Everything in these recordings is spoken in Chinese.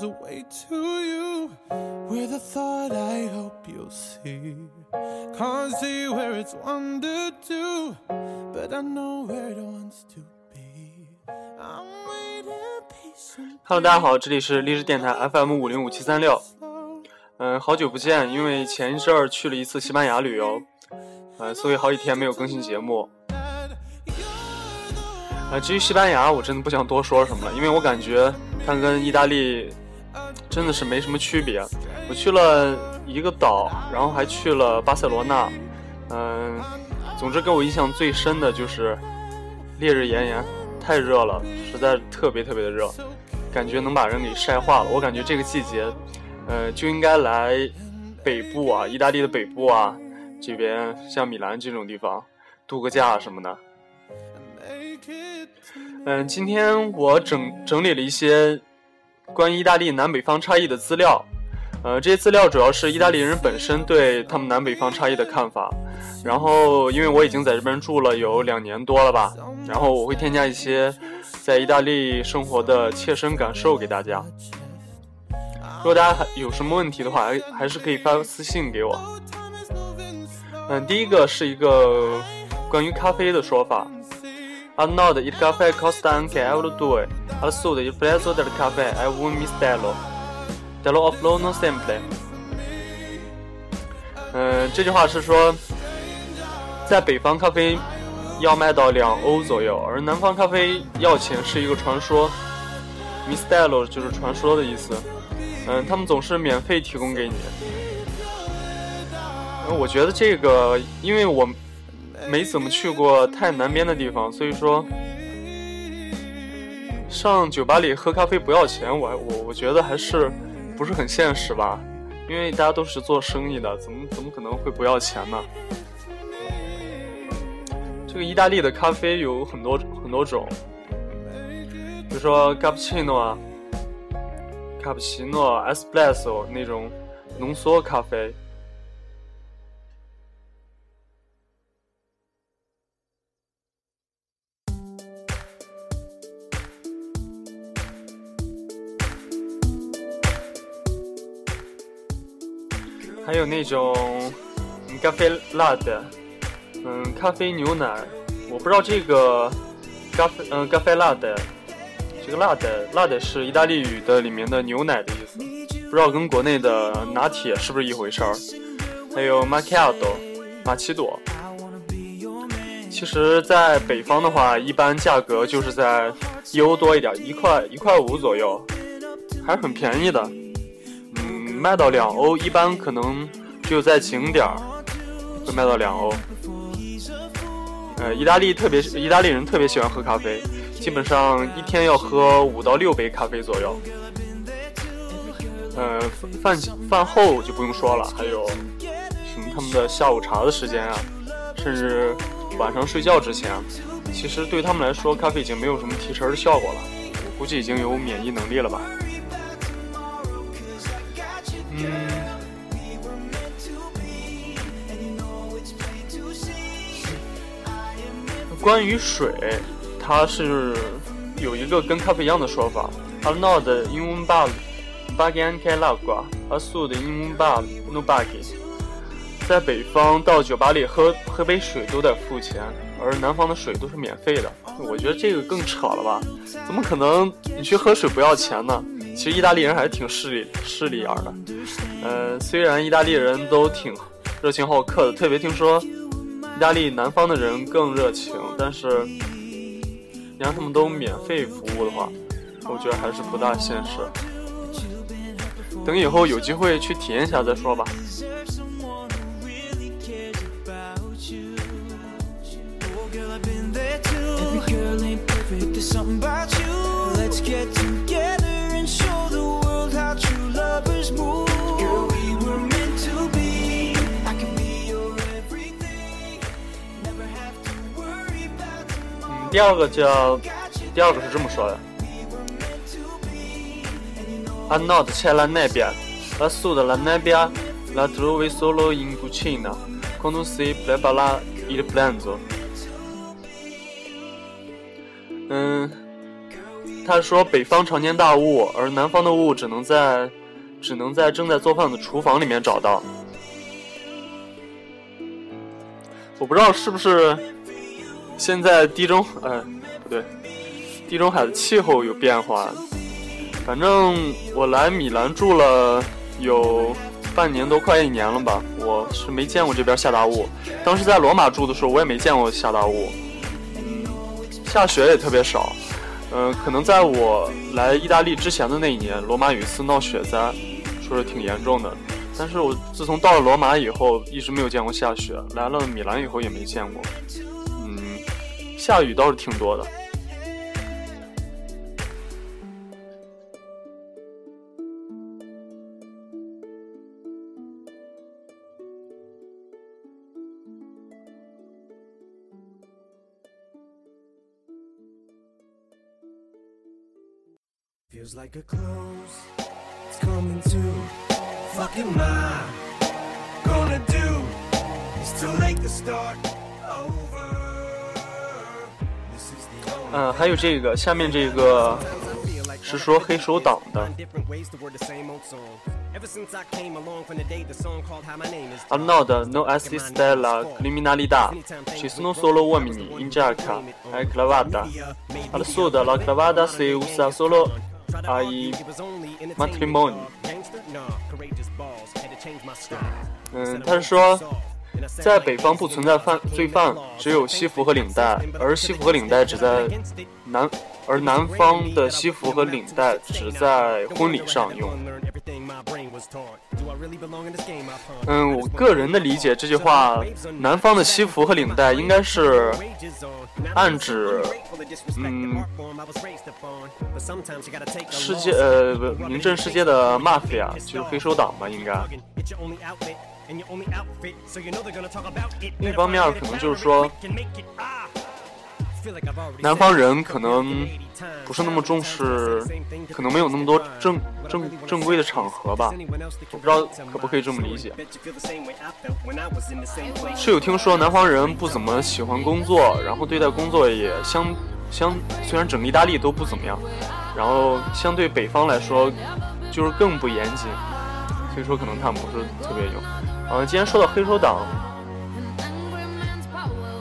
finds a way to you with a thought I hope you'll see. Can't see where it's wandered to, but I know where it wants to be. I'm waiting patiently. Hello，大家好，这里是励志电台 FM 五零五七三六。嗯，好久不见，因为前一阵儿去了一次西班牙旅游，呃，所以好几天没有更新节目。呃，至于西班牙，我真的不想多说什么了，因为我感觉它跟意大利真的是没什么区别。我去了一个岛，然后还去了巴塞罗那，嗯、总之给我印象最深的就是烈日炎炎，太热了，实在特别特别的热，感觉能把人给晒化了。我感觉这个季节，呃，就应该来北部啊，意大利的北部啊，这边像米兰这种地方度个假什么的。嗯，今天我整整理了一些关于意大利南北方差异的资料。呃，这些资料主要是意大利人本身对他们南北方差异的看法。然后，因为我已经在这边住了有两年多了吧，然后我会添加一些在意大利生活的切身感受给大家。如果大家还有什么问题的话，还还是可以发私信给我。嗯，第一个是一个关于咖啡的说法。Al nord il caffè costa anche euro 2, al sud il prezzo del caffè è un mistero. Te lo offrono simple. 嗯，这句话是说，在北方咖啡要卖到两欧左右，而南方咖啡要钱是一个传说。Misstelo 就是传说的意思。嗯，他们总是免费提供给你。我觉得这个，因为我没怎么去过太南边的地方，所以说上酒吧里喝咖啡不要钱，我还我我觉得还是不是很现实吧，因为大家都是做生意的，怎么怎么可能会不要钱呢？这个意大利的咖啡有很多很多种，比如说 cappuccino 啊卡布奇诺、espresso 那种浓缩咖啡。有那种咖啡辣的，嗯，咖啡牛奶，我不知道这个咖啡，嗯，咖啡辣的，这个辣的辣的是意大利语的里面的牛奶的意思，不知道跟国内的拿铁是不是一回事儿。还有 macchiato，玛奇朵。其实，在北方的话，一般价格就是在一欧多一点，一块一块五左右，还是很便宜的。卖到两欧，一般可能只有在景点儿会卖到两欧。呃，意大利特别，意大利人特别喜欢喝咖啡，基本上一天要喝五到六杯咖啡左右。呃，饭饭后就不用说了，还有什么他们的下午茶的时间啊，甚至晚上睡觉之前，其实对他们来说，咖啡已经没有什么提神的效果了。我估计已经有免疫能力了吧。嗯，关于水，它是有一个跟咖啡一样的说法。Al nord in un bar paghi anche l'acqua, al sud in un bar non paghi。在北方到酒吧里喝喝杯水都得付钱，而南方的水都是免费的。我觉得这个更扯了吧？怎么可能你去喝水不要钱呢？其实意大利人还是挺势利势利眼儿的。呃，虽然意大利人都挺热情好客的，特别听说意大利南方的人更热情，但是你让他们都免费服务的话，我觉得还是不大现实。等以后有机会去体验一下再说吧。Every girl ain't perfect, there's something about you. Let's get together 第二个叫，第二个是这么说的。A nord c'è la nebbia, a sud la nebbia la trovi solo in cucina, quando si prepara il pranzo. 嗯，他说北方常见大雾，而南方的雾只能在只能在正在做饭的厨房里面找到。我不知道是不是现在地中，呃，不对，地中海的气候有变化。反正我来米兰住了有半年多，快一年了吧。我是没见过这边下大雾。当时在罗马住的时候，我也没见过下大雾。嗯，下雪也特别少。嗯，可能在我来意大利之前的那一年，罗马有一次闹雪灾，说是挺严重的。但是我自从到了罗马以后，一直没有见过下雪。来了米兰以后也没见过。下雨倒是挺多的。Feels like a close. It's coming to. Fuck am I gonna do? It's too late to start 嗯，还有这个，下面这个是说黑手党的。Arnold non esiste la criminalità, ci sono solo uomini in giacca e cravatta. Al sud la cravatta si usa solo ai matrimoni. 嗯，他是说，在北方不存在犯罪犯，只有西服和领带，而西服和领带只在南，而南方的西服和领带只在婚礼上用。嗯，我个人的理解，这句话，南方的西服和领带应该是暗指，嗯，世界呃不名震世界的 mafia，就是黑手党吧，应该。另一方面，可能就是说，南方人可能不是那么重视，可能没有那么多正正正规的场合吧，我不知道可不可以这么理解。是有听说南方人不怎么喜欢工作，然后对待工作也相相，虽然整个意大利都不怎么样，然后相对北方来说就是更不严谨，所以说可能他们不是特别有。嗯，既然说到黑手党，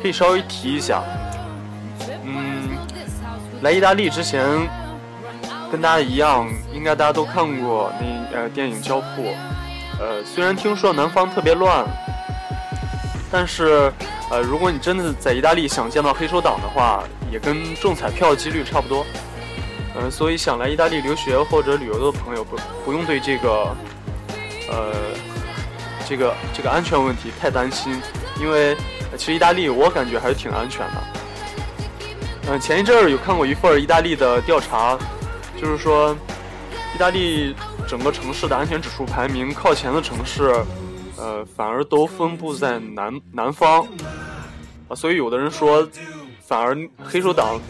可以稍微提一下。来意大利之前，跟大家一样，应该大家都看过那呃电影《交付》。呃，虽然听说南方特别乱，但是呃，如果你真的在意大利想见到黑手党的话，也跟中彩票几率差不多。嗯，所以想来意大利留学或者旅游的朋友不不用对这个呃这个这个安全问题太担心，因为其实意大利我感觉还是挺安全的。嗯，前一阵儿有看过一份意大利的调查，就是说，意大利整个城市的安全指数排名靠前的城市，呃，反而都分布在南南方，啊，所以有的人说，反而黑手党，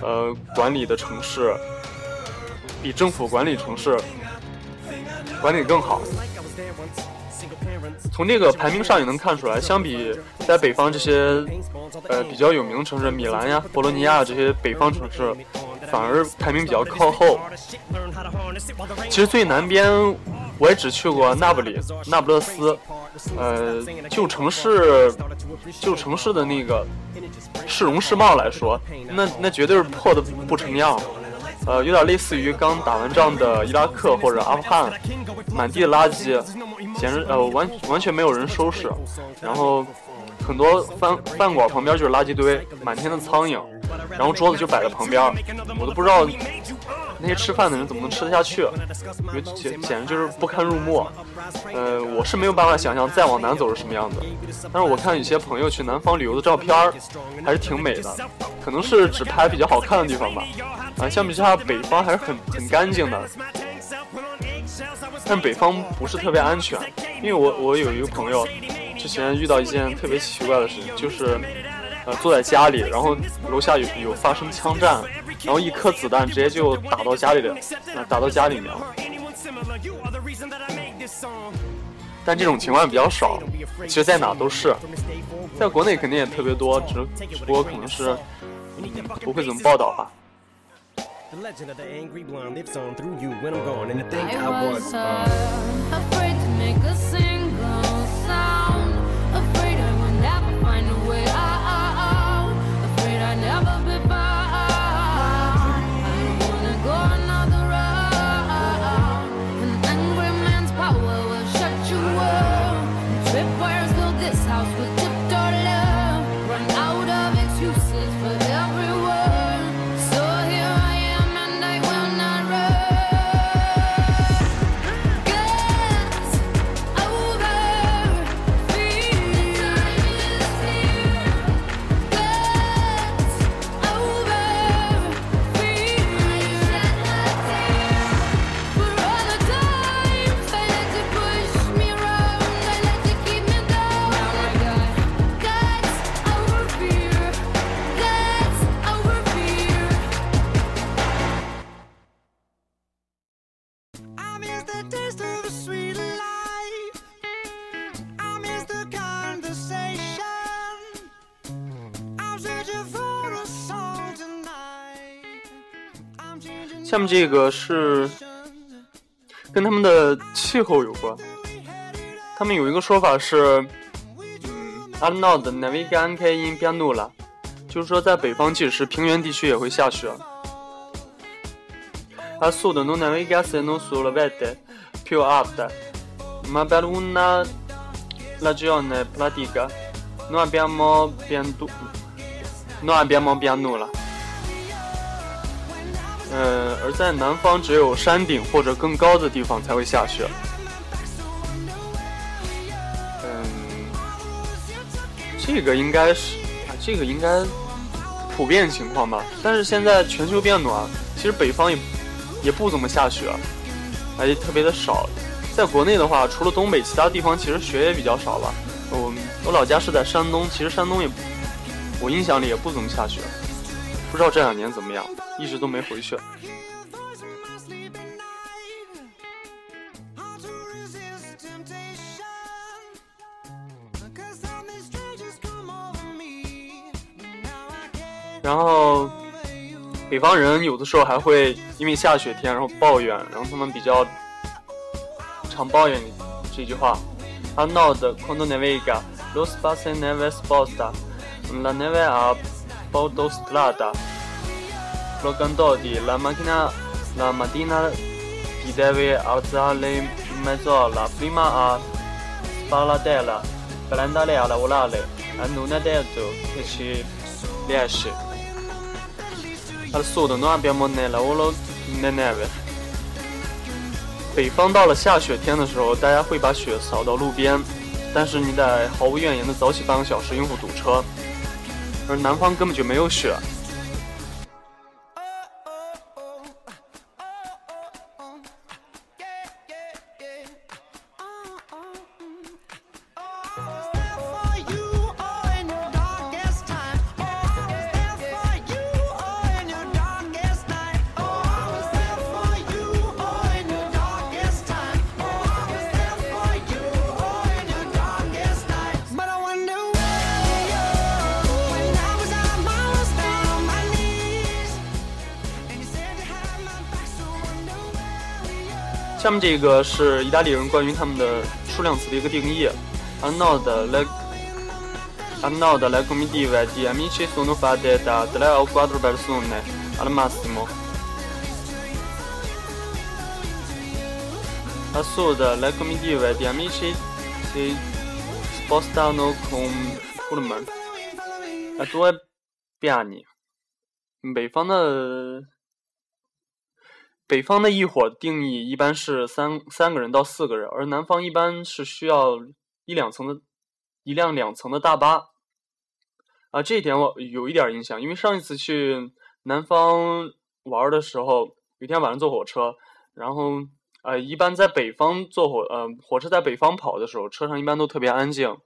呃，管理的城市，比政府管理城市管理更好。从这个排名上也能看出来，相比在北方这些呃比较有名的城市，米兰呀、博洛尼亚这些北方城市，反而排名比较靠后。其实最南边我也只去过那不里、那不勒斯，呃，就城市就城市的那个市容市貌来说，那那绝对是破的不成样。呃，有点类似于刚打完仗的伊拉克或者阿富汗，满地的垃圾，简直呃完完全没有人收拾，然后很多饭饭馆旁边就是垃圾堆，满天的苍蝇，然后桌子就摆在旁边，我都不知道那些吃饭的人怎么能吃得下去，因为简简直就是不堪入目。呃，我是没有办法想象再往南走是什么样子，但是我看有些朋友去南方旅游的照片儿还是挺美的，可能是只拍比较好看的地方吧。啊，相比之下，北方还是很很干净的，但北方不是特别安全，因为我我有一个朋友，之前遇到一件特别奇怪的事情，就是呃坐在家里，然后楼下有有发生枪战，然后一颗子弹直接就打到家里了，打到家里面了。但这种情况比较少，其实在哪都是，在国内肯定也特别多，只只不过可能是不会怎么报道吧。下面这个是跟他们的气候有关。他们有一个说法是，嗯 a n o d naviga anche in pianura，就是说在北方即使是平原地区也会下雪。A sud non naviga se non sulle vette più alte, ma per una ragione pratica non abbiamo pianu, non abbiamo pianura。呃，而在南方只有山顶或者更高的地方才会下雪。嗯，这个应该是啊，这个应该普遍情况吧。但是现在全球变暖，其实北方也也不怎么下雪，而且特别的少。在国内的话，除了东北，其他地方其实雪也比较少吧。我我老家是在山东，其实山东也我印象里也不怎么下雪。不知道这两年怎么样，一直都没回去。然后，北方人有的时候还会因为下雪天，然后抱怨，然后他们比较常抱怨这句话：“，Anno del con la neve, la neve a。” Autostrada, Flogando di la macchina la mattina ti deve alzare in mezz'ora prima a Spaladella per andare a lavorare e non è detto che ci riesci. Al sud non abbiamo né lavoro né neve。北方到了下雪天的时候，大家会把雪扫到路边，但是你得毫无怨言的早起半个小时应付堵车。而南方根本就没有雪，下面这个是意大利人关于他们的数量词的一个定义。Anod le Anod le comitive di amici sono fatte da tre o quattro persone al massimo. A sud le comitive di amici si spostano con pullman a due piani. 北方的北方的一伙定义一般是三三个人到四个人，而南方一般是需要一两层的一辆两层的大巴。啊，这一点我有一点印象，因为上一次去南方玩的时候，有一天晚上坐火车，然后呃，一般在北方坐火呃火车在北方跑的时候，车上一般都特别安静，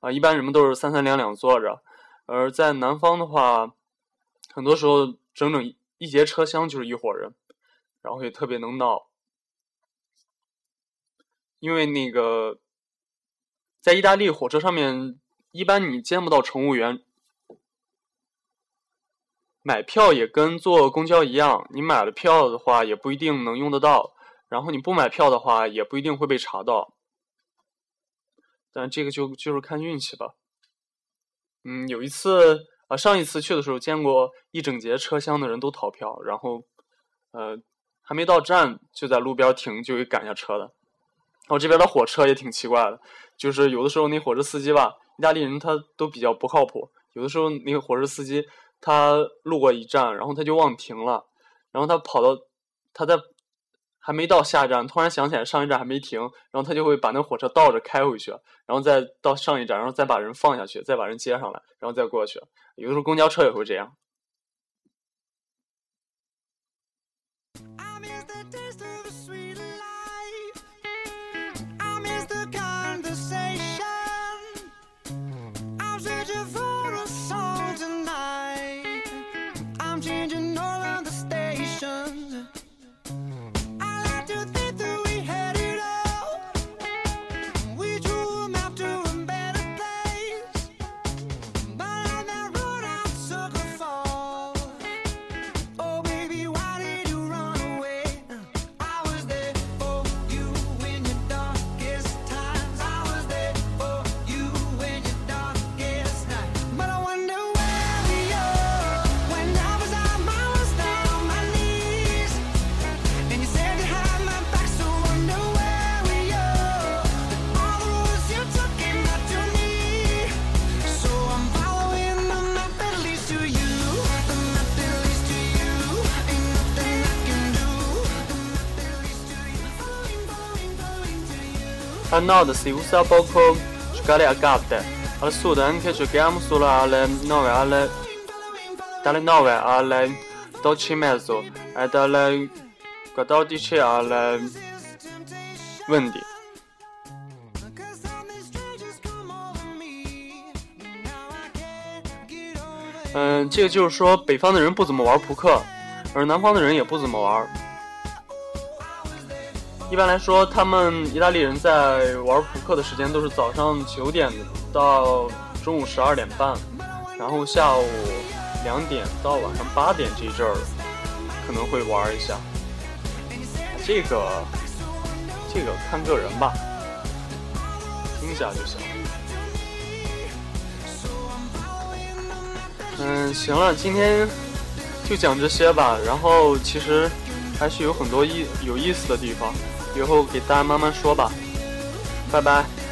啊、一般人们都是三三两两坐着，而在南方的话，很多时候整整一节车厢就是一伙人。然后也特别能闹，因为那个在意大利火车上面，一般你见不到乘务员，买票也跟坐公交一样，你买了票的话也不一定能用得到，然后你不买票的话也不一定会被查到。但这个就就是看运气吧。嗯，有一次啊，上一次去的时候见过一整节车厢的人都逃票，然后呃还没到站就在路边停就给赶下车的。然后这边的火车也挺奇怪的，就是有的时候那火车司机吧，意大利人他都比较不靠谱，有的时候那个火车司机他路过一站，然后他就忘停了，然后他跑到他在还没到下一站，突然想起来上一站还没停，然后他就会把那火车倒着开回去，然后再到上一站，然后再把人放下去，再把人接上来，然后再过去。有的时候公交车也会这样。他闹的是有啥包括，搞的要搞不得。阿的，开始给了，阿拉闹完阿拉，打了闹完阿，到了，搁到底去。嗯，这个就是说，北方的人不怎么玩扑克，而南方的人也不怎么玩。一般来说，他们意大利人在玩扑克的时间都是早上九点到中午十二点半，然后下午两点到晚上八点这一阵儿可能会玩一下。这个这个看个人吧，听一下就行。嗯，行了，今天就讲这些吧。然后其实还是有很多意有意思的地方，以后给大家慢慢说吧。拜拜。